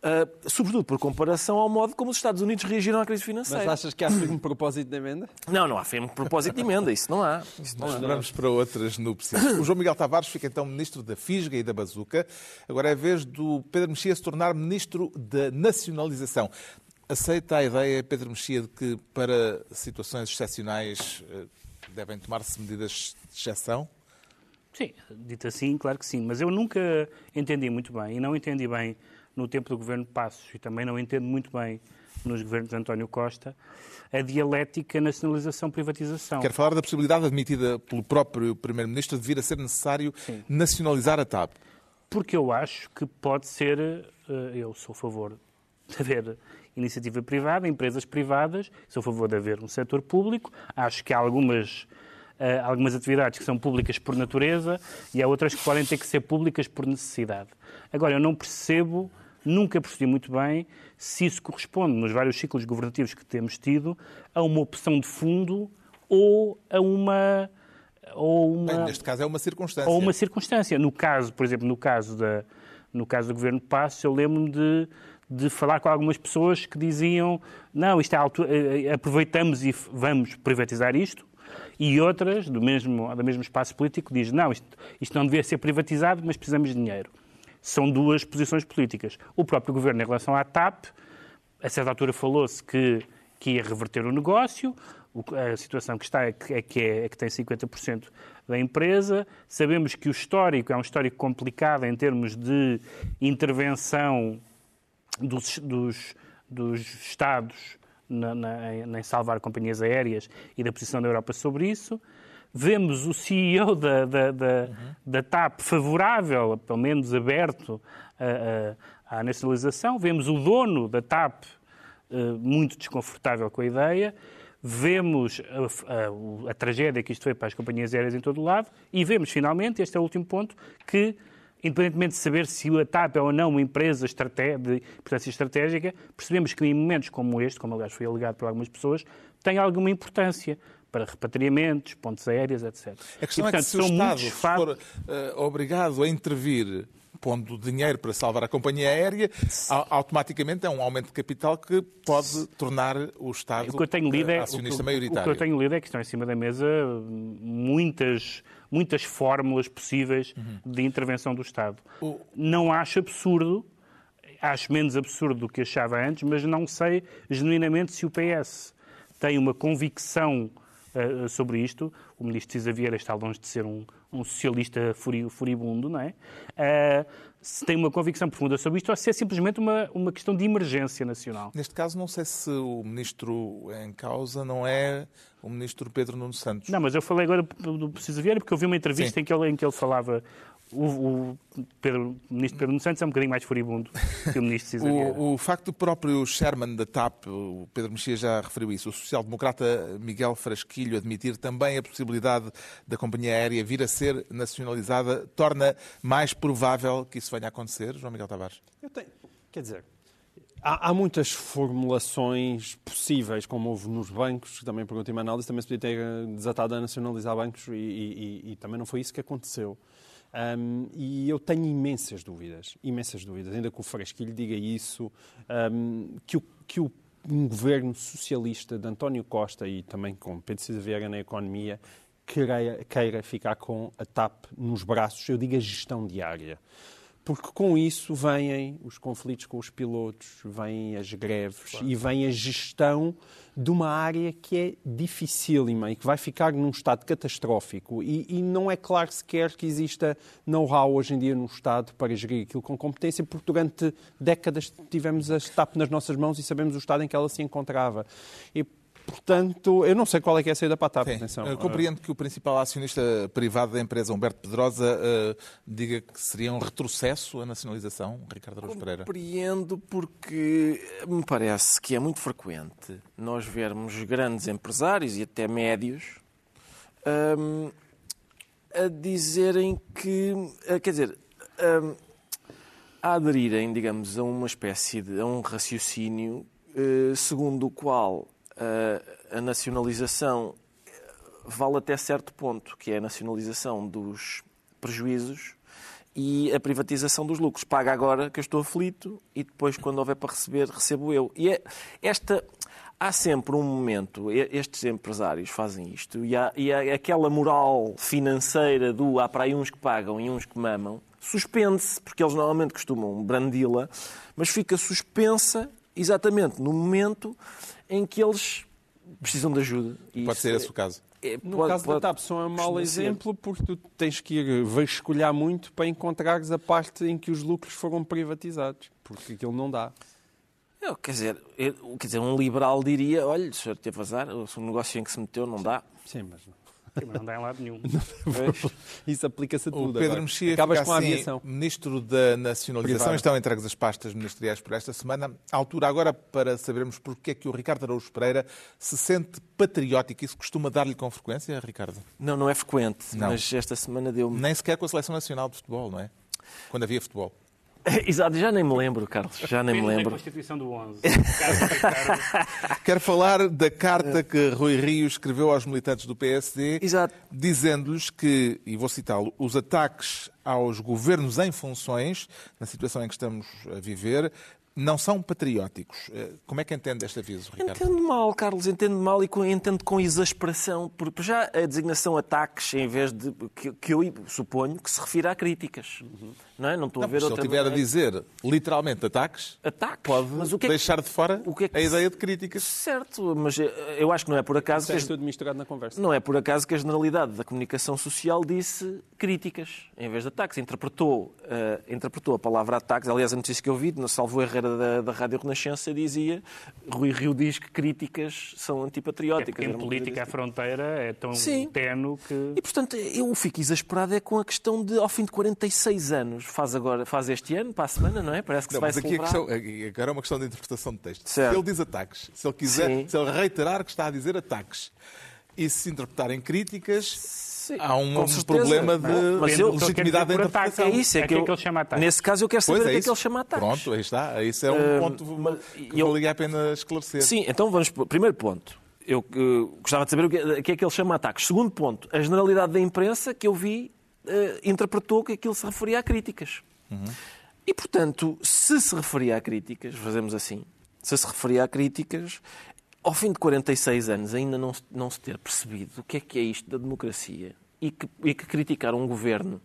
uh, sobretudo por comparação ao modo como os Estados Unidos reagiram à crise financeira. Mas achas que há firme propósito de emenda? Não, não há firme propósito de emenda, isso não há. Isso não Nós vamos para outras núpcias. O João Miguel Tavares fica então ministro da Fisga e da Bazuca. Agora é a vez do Pedro Mexia se tornar ministro da Nacionalização. Aceita a ideia, Pedro Mexia, de que para situações excepcionais eh, devem tomar-se medidas de exceção? Sim, dito assim, claro que sim. Mas eu nunca entendi muito bem, e não entendi bem no tempo do governo Passos, e também não entendo muito bem nos governos de António Costa, a dialética nacionalização-privatização. Quero falar da possibilidade admitida pelo próprio Primeiro-Ministro de vir a ser necessário sim. nacionalizar a TAP. Porque eu acho que pode ser, eh, eu sou a favor de haver iniciativa privada, empresas privadas, sou a favor de haver um setor público, acho que há algumas uh, algumas atividades que são públicas por natureza e há outras que podem ter que ser públicas por necessidade. Agora, eu não percebo, nunca percebi muito bem, se isso corresponde, nos vários ciclos governativos que temos tido, a uma opção de fundo ou a uma. Ou uma Bem, neste caso é uma circunstância. Ou uma circunstância. No caso, por exemplo, no caso, da, no caso do Governo Passos, eu lembro-me de, de falar com algumas pessoas que diziam não, isto é altura, eh, aproveitamos e vamos privatizar isto, e outras, do mesmo, do mesmo espaço político, diz não, isto, isto não devia ser privatizado, mas precisamos de dinheiro. São duas posições políticas. O próprio governo, em relação à TAP, a certa altura falou-se que, que ia reverter o negócio, a situação que está é que, é é, é que tem 50% da empresa. Sabemos que o histórico é um histórico complicado em termos de intervenção dos, dos, dos Estados na, na, em salvar companhias aéreas e da posição da Europa sobre isso. Vemos o CEO da, da, da, uhum. da TAP favorável, pelo menos aberto à nacionalização. Vemos o dono da TAP uh, muito desconfortável com a ideia. Vemos a, a, a, tragédia que isto foi para as companhias aéreas em todo o lado. E vemos, finalmente, este é o último ponto, que independentemente de saber se a TAP é ou não uma empresa de importância estratégica, percebemos que em momentos como este, como aliás foi alegado por algumas pessoas, tem alguma importância para repatriamentos, pontes aéreas, etc. A questão e, portanto, é que se o Estado for uh, obrigado a intervir pondo dinheiro para salvar a companhia aérea, automaticamente é um aumento de capital que pode tornar o Estado o que eu tenho lido é, acionista o, maioritário. O que eu tenho lido é que estão em cima da mesa muitas, muitas fórmulas possíveis uhum. de intervenção do Estado. O... Não acho absurdo, acho menos absurdo do que achava antes, mas não sei genuinamente se o PS tem uma convicção uh, sobre isto. O ministro Cisa Vieira está longe de ser um, um socialista furibundo, não é? Uh, se tem uma convicção profunda sobre isto ou se é simplesmente uma, uma questão de emergência nacional. Neste caso, não sei se o ministro em causa não é o ministro Pedro Nuno Santos. Não, mas eu falei agora do Cisa Vieira porque eu vi uma entrevista em que, ele, em que ele falava o, o, Pedro, o ministro Pedro Santos é um bocadinho mais furibundo que o ministro Cisa o, o facto do próprio Sherman da TAP, o Pedro Mexia já referiu isso, o social-democrata Miguel Frasquilho admitir também a possibilidade da companhia aérea vir a ser nacionalizada, torna mais provável que isso venha a acontecer, João Miguel Tavares? Eu tenho, quer dizer, Há, há, muitas formulações possíveis, como houve nos bancos, que também por última análise também se podia ter desatado a nacionalizar bancos e, e, e, e também não foi isso que aconteceu. Um, e eu tenho imensas dúvidas, imensas dúvidas, ainda que o Frasquilho diga isso, um, que, o, que o, um governo socialista de António Costa e também com Pedro Cisa na economia queira, queira ficar com a TAP nos braços, eu digo a gestão diária porque com isso vêm os conflitos com os pilotos, vêm as greves claro. e vem a gestão de uma área que é dificílima e que vai ficar num estado catastrófico. E, e não é claro sequer que exista know-how hoje em dia no Estado para gerir aquilo com competência, porque durante décadas tivemos a TAP nas nossas mãos e sabemos o estado em que ela se encontrava. E, Portanto, eu não sei qual é que é a saída para a TAP. Atenção. Eu compreendo que o principal acionista privado da empresa, Humberto Pedrosa, uh, diga que seria um retrocesso a nacionalização, Ricardo Araújo Pereira. Compreendo porque me parece que é muito frequente nós vermos grandes empresários e até médios um, a dizerem que, uh, quer dizer, um, a aderirem, digamos, a uma espécie de, a um raciocínio uh, segundo o qual a nacionalização vale até certo ponto, que é a nacionalização dos prejuízos e a privatização dos lucros. Paga agora que eu estou aflito e depois, quando houver para receber, recebo eu. E é esta. Há sempre um momento, estes empresários fazem isto, e há, e há aquela moral financeira do há para aí uns que pagam e uns que mamam, suspende-se, porque eles normalmente costumam brandi-la, mas fica suspensa exatamente no momento em que eles precisam de ajuda. E pode ser esse o caso. É, no pode, caso pode, da TAP, são um mau exemplo porque tu tens que ir vasculhar muito para encontrares a parte em que os lucros foram privatizados, porque aquilo não dá. Eu, quer, dizer, eu, quer dizer, um liberal diria, olha, o senhor teve azar, o negócio em que se meteu não dá. Sim, mas não. Sim, mas não dá em lado nenhum. Isso aplica-se a tudo. O Pedro agora. Mexia Acabas com a assim, aviação. Ministro da Nacionalização. Privado. Estão entregues as pastas ministeriais por esta semana. A altura agora para sabermos porque é que o Ricardo Araújo Pereira se sente patriótico. Isso costuma dar-lhe com frequência, Ricardo? Não, não é frequente, não. mas esta semana deu-me... Nem sequer com a Seleção Nacional de Futebol, não é? Quando havia futebol. Exato, já nem me lembro, Carlos. Já nem me lembro. Constituição do 11. Quero falar da carta que Rui Rio escreveu aos militantes do PSD, dizendo-lhes que, e vou citá-lo, os ataques aos governos em funções, na situação em que estamos a viver, não são patrióticos. Eh, como é que entende este aviso, Ricardo? Entendo mal, Carlos, entendo mal e entendo com exasperação, porque já a designação ataques, em vez de. que, que eu suponho que se refira a críticas. Uhum. Não é? Não estou não, a ver se outra Se ele estiver a dizer literalmente ataques, ataques. pode mas o que é que... deixar de fora que é que... a ideia de críticas. Certo, mas eu acho que não é por acaso. Isso é tudo misturado na conversa. Não é por acaso que a generalidade da comunicação social disse críticas em vez de ataques. Interpretou, uh, interpretou a palavra ataques. Aliás, a notícia que eu vi, Salvo Herrera da, da Rádio Renascença, dizia Rui Rio diz que críticas são antipatrióticas. É em política a fronteira é tão Sim. tenue que. E portanto, eu fico exasperado é com a questão de, ao fim de 46 anos, faz agora, faz este ano, para a semana, não é? Parece que não, se vai mas aqui celebrar. a questão, agora é uma questão de interpretação de texto. Certo. Se ele diz ataques, se ele quiser, Sim. se ele reiterar que está a dizer ataques, e se interpretarem críticas, Sim, há um problema de mas eu, legitimidade da interpretação. É isso, é, é que, eu, que ele chama ataques. Nesse caso eu quero saber pois é o que é que ele chama ataques. Pronto, aí está. Isso é um uh, ponto que eu, valia a pena esclarecer. Sim, então vamos primeiro ponto. Eu uh, gostava de saber o que, o que é que ele chama ataques. Segundo ponto, a generalidade da imprensa que eu vi uh, interpretou que aquilo se referia a críticas. Uhum. E, portanto, se se referia a críticas, fazemos assim, se se referia a críticas, ao fim de 46 anos ainda não, não se ter percebido o que é que é isto da democracia e que, e que criticar um governo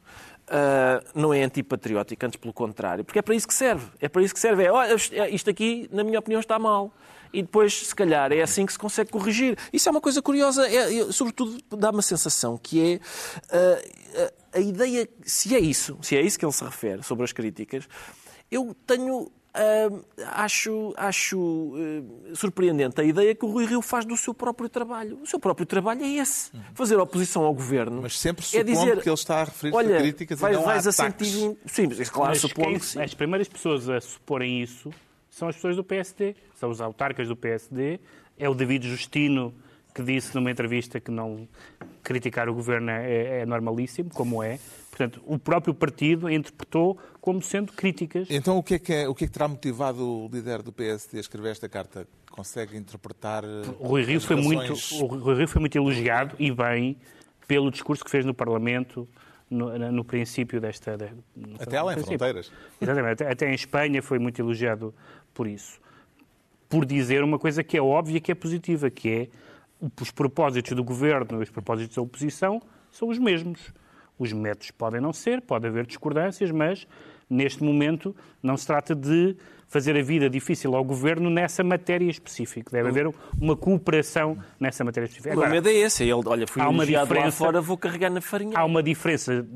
uh, não é antipatriótico, antes pelo contrário, porque é para isso que serve. É para isso que serve. É, olha, isto aqui, na minha opinião, está mal e depois, se calhar, é assim que se consegue corrigir. Isso é uma coisa curiosa, é, é, sobretudo dá uma sensação que é uh, a ideia, se é isso, se é isso que ele se refere sobre as críticas, eu tenho Uh, acho acho uh, surpreendente a ideia que o Rui Rio faz do seu próprio trabalho. O seu próprio trabalho é esse. Fazer oposição ao governo. Mas sempre é dizer, que ele está a referir-se a críticas vai, e não vais a, a Sim, claro, Mas suponho quem, que sim. As primeiras pessoas a suporem isso são as pessoas do PSD, são os autarcas do PSD, é o David Justino que disse numa entrevista que não criticar o governo é, é, normalíssimo, como é. Portanto, o próprio partido interpretou como sendo críticas. Então, o que é que, é, o que, é que terá motivado o líder do PSD a escrever esta carta? Consegue interpretar. O Rui Rio, foi, muito, o Rui Rio foi muito elogiado e bem pelo discurso que fez no Parlamento no, no princípio desta. No, até além de fronteiras. Exatamente. Até, até em Espanha foi muito elogiado por isso. Por dizer uma coisa que é óbvia e que é positiva, que é os propósitos do governo e os propósitos da oposição são os mesmos. Os métodos podem não ser, pode haver discordâncias, mas neste momento não se trata de fazer a vida difícil ao governo nessa matéria específica. Deve haver uma cooperação nessa matéria específica. Agora, o medo é esse. Ele, olha, fui há uma diferença, lá fora, vou carregar na farinha. Há uma diferença,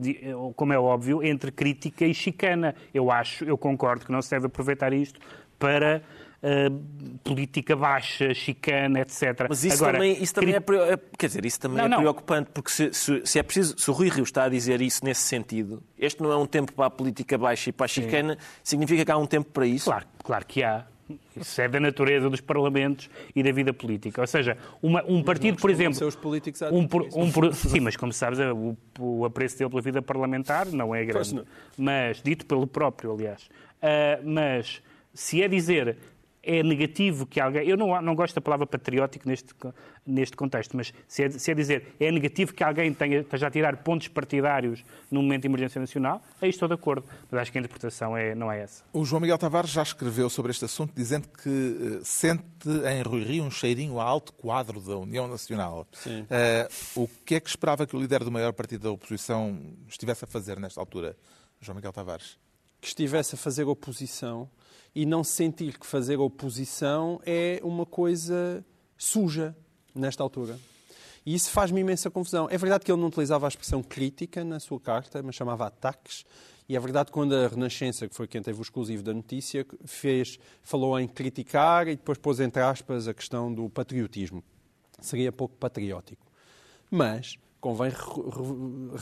como é óbvio, entre crítica e chicana. Eu acho, eu concordo que não se deve aproveitar isto para uh, política baixa, chicana, etc. Mas isso Agora, também, isso também é, é, quer dizer, isso também não, é não. preocupante, porque se, se, se, é preciso, se o Rui Rio está a dizer isso nesse sentido, este não é um tempo para a política baixa e para a chicana, Sim. significa que há um tempo para isso? Claro, claro que há. Isso é da natureza dos parlamentos e da vida política. Ou seja, uma, um partido, por exemplo. Os políticos um, por, um por, Sim, mas como sabes, o, o apreço dele pela vida parlamentar não é grande. Não. Mas, dito pelo próprio, aliás. Uh, mas se é dizer é negativo que alguém. Eu não, não gosto da palavra patriótico neste, neste contexto, mas se é, se é dizer é negativo que alguém tenha, esteja a tirar pontos partidários num momento de emergência nacional, aí estou de acordo. Mas acho que a interpretação é, não é essa. O João Miguel Tavares já escreveu sobre este assunto, dizendo que uh, sente em Rui Rio um cheirinho a alto quadro da União Nacional. Sim. Uh, o que é que esperava que o líder do maior partido da oposição estivesse a fazer nesta altura, João Miguel Tavares? Que estivesse a fazer oposição e não sentir que fazer oposição é uma coisa suja nesta altura. E isso faz-me imensa confusão. É verdade que ele não utilizava a expressão crítica na sua carta, mas chamava ataques. E é verdade que quando a Renascença, que foi quem teve o exclusivo da notícia, fez, falou em criticar e depois pôs entre aspas a questão do patriotismo. Seria pouco patriótico. Mas convém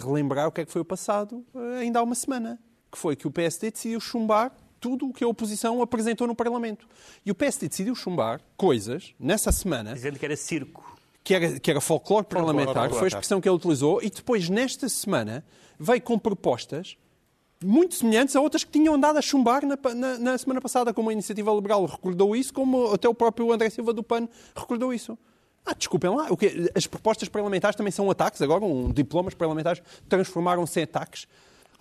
relembrar o que é que foi o passado eh, ainda há uma semana, que foi que o PSD decidiu chumbar tudo o que a oposição apresentou no Parlamento. E o PSD decidiu chumbar coisas nessa semana. Dizendo que era circo. Que era, que era folclore parlamentar, foi a expressão que ele utilizou, e depois, nesta semana, veio com propostas muito semelhantes a outras que tinham andado a chumbar na, na, na, semana passada, como a Iniciativa Liberal recordou isso, como até o próprio André Silva do PAN recordou isso. Ah, desculpem lá, o quê? as propostas parlamentares também são ataques agora? Um, diplomas parlamentares transformaram-se em ataques?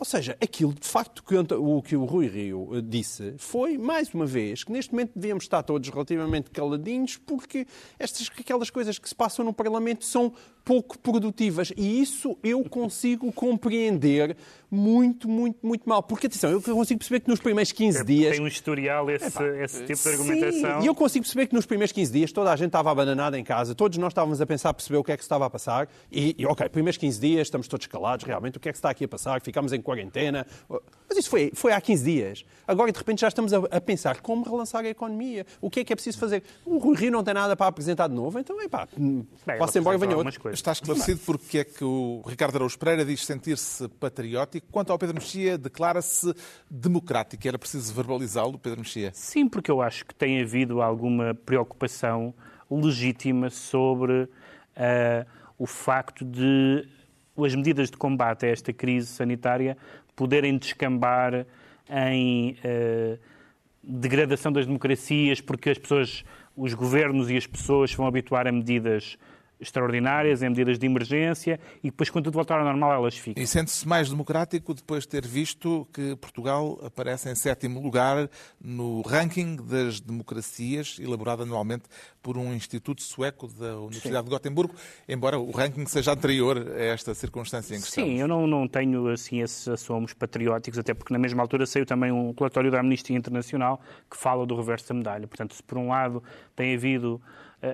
Ou seja, aquilo de facto que o que o Rui Rio eh, disse foi, mais uma vez, que neste momento devíamos estar todos relativamente caladinhos porque estas, aquelas coisas que se passam no Parlamento são pouco produtivas. E isso eu consigo compreender muito, muito, muito mal. Porque, atenção, eu consigo perceber que nos primeiros 15 é, dias... Tem um historial esse, Epá, esse tipo de argumentação. Sim, e eu consigo perceber que nos primeiros 15 dias toda a gente estava abananada em casa, todos nós estávamos a pensar, perceber o que é que se estava a passar. E, e ok, primeiros 15 dias estamos todos calados, realmente, o que é que se está aqui a passar? Ficámos em quarentena. Mas isso foi, foi há 15 dias. Agora, de repente, já estamos a, a pensar como relançar a economia. O que é que é preciso fazer? O Rui Rio não tem nada para apresentar de novo, então, epá, passa embora e venha outro. Está esclarecido porque é que o Ricardo Araújo Pereira diz sentir-se patriótico. Quanto ao Pedro Mexia, declara-se democrático. Era preciso verbalizá-lo, Pedro Mexia? Sim, porque eu acho que tem havido alguma preocupação legítima sobre uh, o facto de as medidas de combate a esta crise sanitária poderem descambar em uh, degradação das democracias, porque as pessoas, os governos e as pessoas vão habituar a medidas extraordinárias, em medidas de emergência, e depois, quando tudo voltar ao normal, elas ficam. E sente-se mais democrático depois de ter visto que Portugal aparece em sétimo lugar no ranking das democracias, elaborado anualmente por um instituto sueco da Universidade Sim. de Gotemburgo, embora o ranking seja anterior a esta circunstância em questão. Sim, eu não, não tenho assim esses assomos patrióticos, até porque na mesma altura saiu também um relatório da Amnistia Internacional que fala do reverso da medalha. Portanto, se por um lado tem havido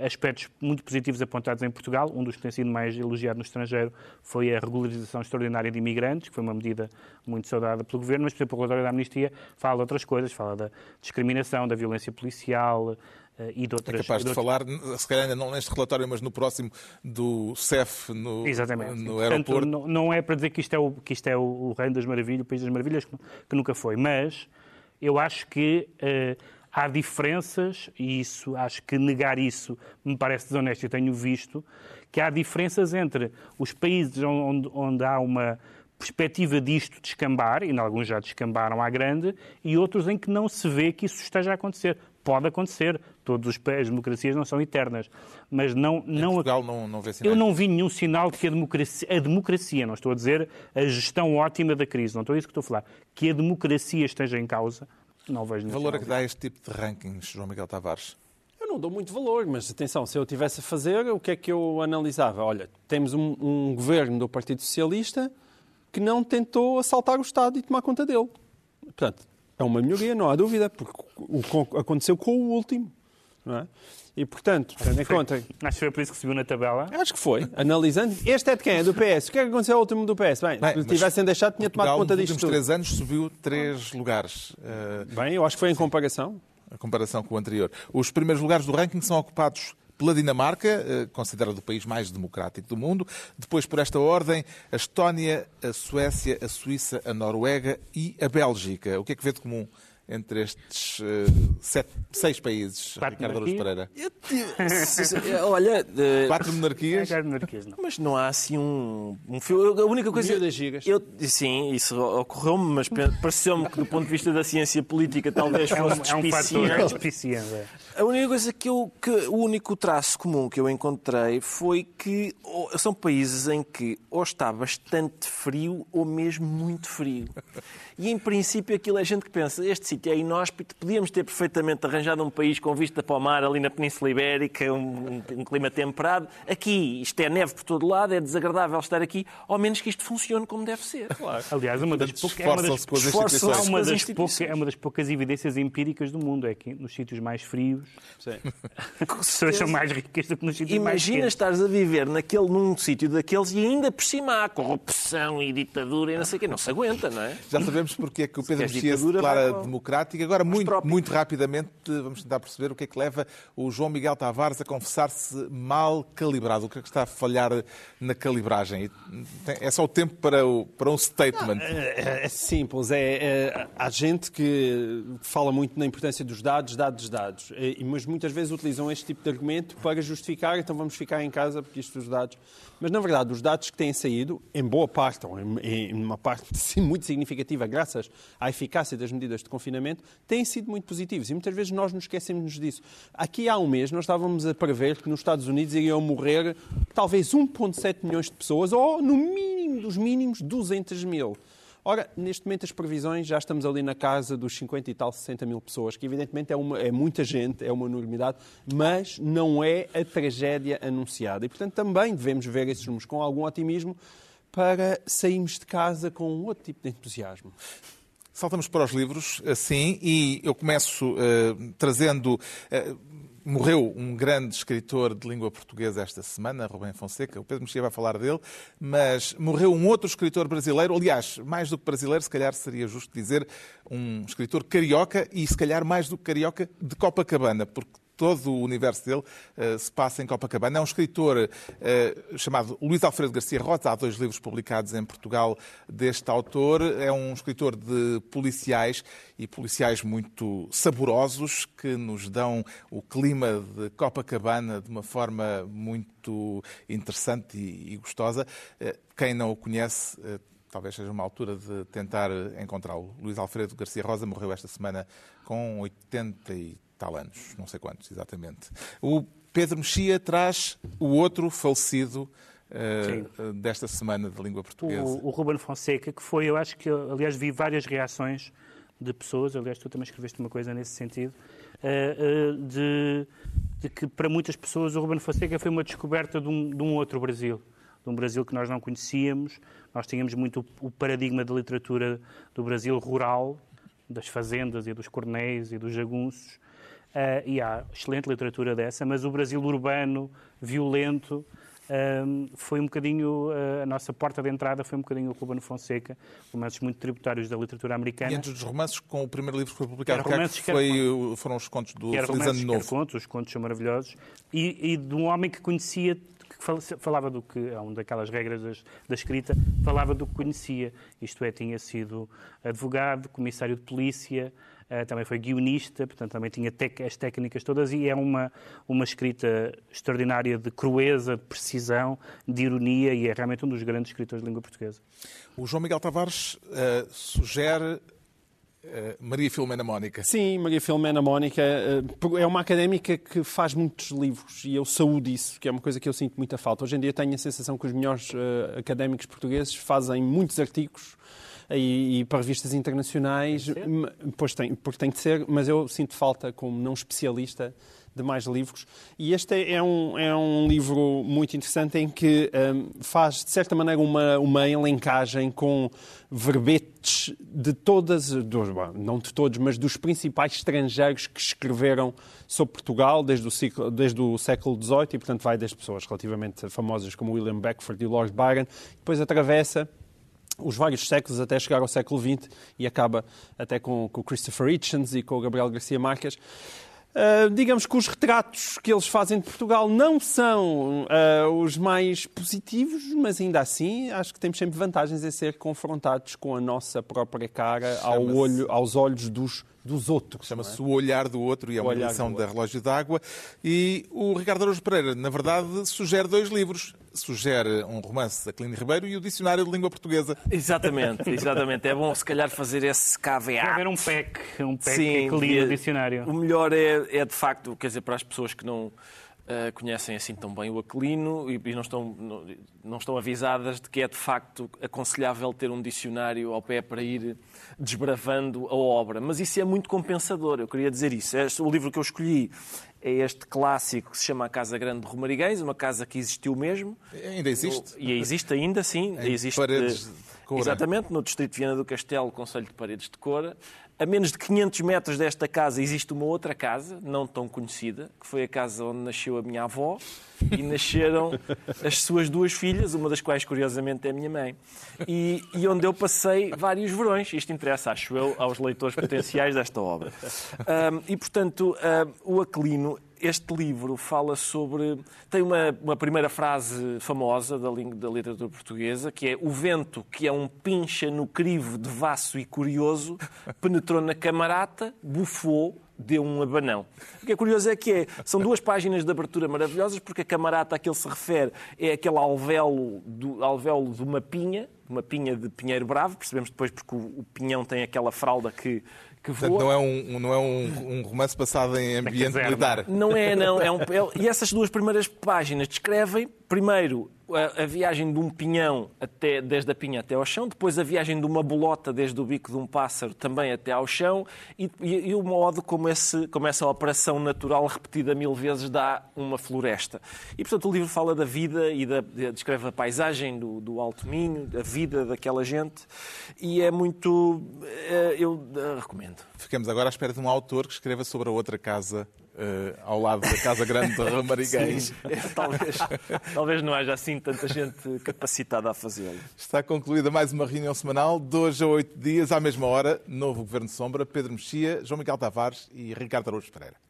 aspectos muito positivos apontados em Portugal. Um dos que tem sido mais elogiado no estrangeiro foi a regularização extraordinária de imigrantes, que foi uma medida muito saudada pelo Governo, mas, por exemplo, o relatório da Amnistia fala de outras coisas, fala da discriminação, da violência policial, Uh, e de outras... É capaz de, de falar, se calhar ainda não neste relatório, mas no próximo, do CEF no, Exatamente, no aeroporto. Portanto, não, não, é para dizer que isto é o, que isto é o, o reino das maravilhas, o país das maravilhas, que, que nunca foi, mas eu acho que uh, há diferenças, e isso acho que negar isso me parece desonesto, eu tenho visto, que há diferenças entre os países onde, onde há uma perspectiva disto descambar, e em alguns já descambaram à grande, e outros em que não se vê que isso esteja a acontecer. pode acontecer. Todas as democracias não são eternas. Mas não, não, Portugal não, não vê sinais. Eu não vi nenhum sinal de que a democracia, a democracia, não estou a dizer a gestão ótima da crise, não estou a isso que estou a falar, que a democracia esteja em causa, não vejo nenhum valor é que dá este tipo de rankings, João Miguel Tavares? Eu não dou muito valor, mas atenção, se eu tivesse a fazer, o que é que eu analisava? Olha, temos um, um governo do Partido Socialista que não tentou assaltar o Estado e tomar conta dele. Portanto, é uma melhoria, não há dúvida, porque o que aconteceu com o último. Não é? E, portanto, tendo em conta... Acho que foi por isso que subiu na tabela. Acho que foi. Analisando... Este é de quem? É do PS. O que é que aconteceu ao último do PS? Bem, Bem se tivessem deixado, tinha Portugal, tomado conta disto nos últimos três anos subiu três lugares. Uh... Bem, eu acho que foi em comparação. A comparação com o anterior. Os primeiros lugares do ranking são ocupados pela Dinamarca, eh, considerado o país mais democrático do mundo. Depois, por esta ordem, a Estónia, a Suécia, a Suíça, a Noruega e a Bélgica. O que é que vê de comum entre estes uh, sete, seis países, Quatro Ricardo Araújo Pereira? Olha... Uh, Quatro monarquias? Quatro monarquias, não. Mas não há assim um... um fio, a única coisa... das gigas. Eu, sim, isso ocorreu-me, mas pareceu-me que do ponto de vista da ciência política talvez fosse é um, é um fator. É. A única coisa que eu... Que, o único traço comum que eu encontrei foi que são países em que ou está bastante frio ou mesmo muito frio. E em princípio aquilo é gente que pensa, este sítio é inóspito, podíamos ter perfeitamente arranjado um país com vista para o mar ali na Península Ibérica, um, um, clima temperado. Aqui isto é neve por todo lado, é desagradável estar aqui, ao menos que isto funcione como deve ser. Claro. Aliás, uma das poucas, é uma das, é uma das, poucas, é uma das poucas evidências empíricas do mundo, é que nos sítios mais frios mais ricas do que nos sítios Imagina mais estares a viver naquele, num sítio daqueles e ainda por cima há corrupção e ditadura e não sei o quê. Não se aguenta, não é? Já sabemos porque é que o Pedro Mexia se declara democrático. Agora, muito, muito rapidamente, vamos tentar perceber o que é que leva o João Miguel Tavares a confessar-se mal calibrado. O que é que está a falhar na calibragem? É só o tempo para, o, para um statement. é, é, simples. É, é, há gente que fala muito na importância dos dados, dados, dados. Mas muitas vezes utilizam este tipo de argumento para justificar, então vamos ficar em casa porque isto dos dados. Mas, na verdade, os dados que têm saído, em boa parte, ou em, em uma parte muito significativa, graças à eficácia das medidas de confinamento, têm sido muito positivos. E muitas vezes nós nos esquecemos disso. Aqui há um mês nós estávamos a prever que nos Estados Unidos iriam morrer talvez 1,7 milhões de pessoas, ou no mínimo dos mínimos 200 mil. Ora, neste momento as previsões já estamos ali na casa dos 50 e tal, 60 mil pessoas, que evidentemente é, uma, é muita gente, é uma enormidade, mas não é a tragédia anunciada. E, portanto, também devemos ver esses números com algum otimismo para sairmos de casa com outro tipo de entusiasmo. Saltamos para os livros, assim, e eu começo uh, trazendo. Uh, morreu um grande escritor de língua portuguesa esta semana, Rubem Fonseca. O Pedro Mexia vai falar dele, mas morreu um outro escritor brasileiro. Aliás, mais do que brasileiro, se calhar seria justo dizer um escritor carioca e, se calhar, mais do que carioca, de Copacabana, porque todo o universo dele uh, se passa em Copacabana. É um escritor uh, chamado Luís Alfredo Garcia Rosa, há dois livros publicados em Portugal deste autor. É um escritor de policiais e policiais muito saborosos que nos dão o clima de Copacabana de uma forma muito interessante e, e gostosa. Uh, quem não o conhece talvez seja uma altura de tentar encontrá-lo. Luís Alfredo Garcia Rosa morreu esta semana com 83 tal anos, não sei quantos exatamente. O Pedro Mexia traz o outro falecido uh, desta semana de língua portuguesa. O, o Ruben Fonseca, que foi, eu acho que, aliás, vi várias reações de pessoas, aliás, tu também escreveste uma coisa nesse sentido, uh, uh, de, de, que para muitas pessoas o Ruben Fonseca foi uma descoberta de um, de um, outro Brasil, de um Brasil que nós não conhecíamos. Nós tínhamos muito o, paradigma da literatura do Brasil rural, das fazendas e dos cornéis e dos jagunços, e há excelente literatura dessa, mas o Brasil urbano, violento, um, foi um bocadinho, uh, a nossa porta de entrada foi um bocadinho o Ruben Fonseca, romances muito tributários da literatura americana. E antes dos romances, com o primeiro livro que foi publicado, que, romances, que foi, eh, foram os contos do Feliz romances, Ano Novo. contos, os contos são maravilhosos, e, e de um homem que conhecia que falava do que, é uma daquelas regras da escrita, falava do que conhecia. Isto é, tinha sido advogado, comissário de polícia, também foi guionista, portanto também tinha tec as técnicas todas e é uma, uma escrita extraordinária de crueza, de precisão, de ironia e é realmente um dos grandes escritores de língua portuguesa. O João Miguel Tavares uh, sugere Uh, Maria Filomena Mónica. Sim, Maria Filomena Mónica uh, é uma académica que faz muitos livros e eu saúdo isso, que é uma coisa que eu sinto muita falta. Hoje em dia tenho a sensação que os melhores uh, académicos portugueses fazem muitos artigos e, e para revistas internacionais, pois tem, porque tem de ser, mas eu sinto falta, como não especialista, de mais livros. E este é, é um, é um livro muito interessante em que um, faz, de certa maneira, uma, uma elencagem com verbetes de todas, dos, não de todos, mas dos principais estrangeiros que escreveram sobre Portugal desde o, ciclo, desde o século XVIII e, portanto, vai das pessoas relativamente famosas como William Beckford e Lord Byron, depois atravessa os vários séculos até chegar ao século XX e acaba até com, com Christopher Hitchens e com o Gabriel Garcia Marques. Uh, digamos que os retratos que eles fazem de Portugal não são uh, os mais positivos, mas ainda assim acho que temos sempre vantagens em ser confrontados com a nossa própria cara ao olho, aos olhos dos dos outros. Chama-se é? O Olhar do Outro e é uma edição da Relógio d'Água. E o Ricardo Araújo Pereira, na verdade, sugere dois livros. Sugere um romance da Clínia Ribeiro e o Dicionário de Língua Portuguesa. Exatamente, exatamente. É bom, se calhar, fazer esse KVA. Deve haver um PEC, um PEC Sim, que o dicionário. O melhor é, é, de facto, quer dizer, para as pessoas que não uh, conhecem assim tão bem o Aquilino e, e não, estão, não, não, estão avisadas de que é de facto aconselhável ter um dicionário ao pé para ir desbravando a obra. Mas isso é muito compensador, eu queria dizer isso. Este, o livro que eu escolhi é este clássico que se chama A Casa Grande de Romariguês, uma casa que existiu mesmo. Ainda existe? E existe ainda, sim. Em existe, paredes de Cora. Exatamente, no distrito de Viana do Castelo, Conselho de Paredes de Cora a menos de 500 metros desta casa existe uma outra casa, não tão conhecida, que foi a casa onde nasceu a minha avó e nasceram as suas duas filhas, uma das quais, curiosamente, é a minha mãe. E, e onde eu passei vários verões. Isto interessa, acho eu, aos leitores potenciais desta obra. Um, e, portanto, um, o Aquilino este livro fala sobre. Tem uma, uma primeira frase famosa da, da literatura portuguesa, que é: O vento, que é um pincha no crivo de vasso e curioso, penetrou na camarata, bufou, deu um abanão. O que é curioso é que é, são duas páginas de abertura maravilhosas, porque a camarata a que ele se refere é aquele alvéolo, do, alvéolo de uma pinha, uma pinha de pinheiro bravo, percebemos depois porque o, o pinhão tem aquela fralda que que voa. Portanto, não é um, não é um, um romance passado em ambiente militar. Não é, não. É um, é, e essas duas primeiras páginas descrevem, primeiro, a, a, viagem de um pinhão até, desde a pinha até ao chão, depois a viagem de uma bolota desde o bico de um pássaro também até ao chão e, e, e, o modo como, esse, como essa operação natural repetida mil vezes dá uma floresta. E, portanto, o livro fala da vida e da, descreve a paisagem do, do Alto Minho, a vida daquela gente e é muito... Eh, eu eh, Ficamos agora à espera de um autor que escreva sobre a outra casa Uh, ao lado da Casa Grande de Ramariguéis. É, talvez, talvez não haja assim tanta gente capacitada a fazê-lo. Está concluída mais uma reunião semanal, dois a oito dias, à mesma hora, novo Governo Sombra, Pedro Mexia, João Miguel Tavares e Ricardo Araújo Pereira.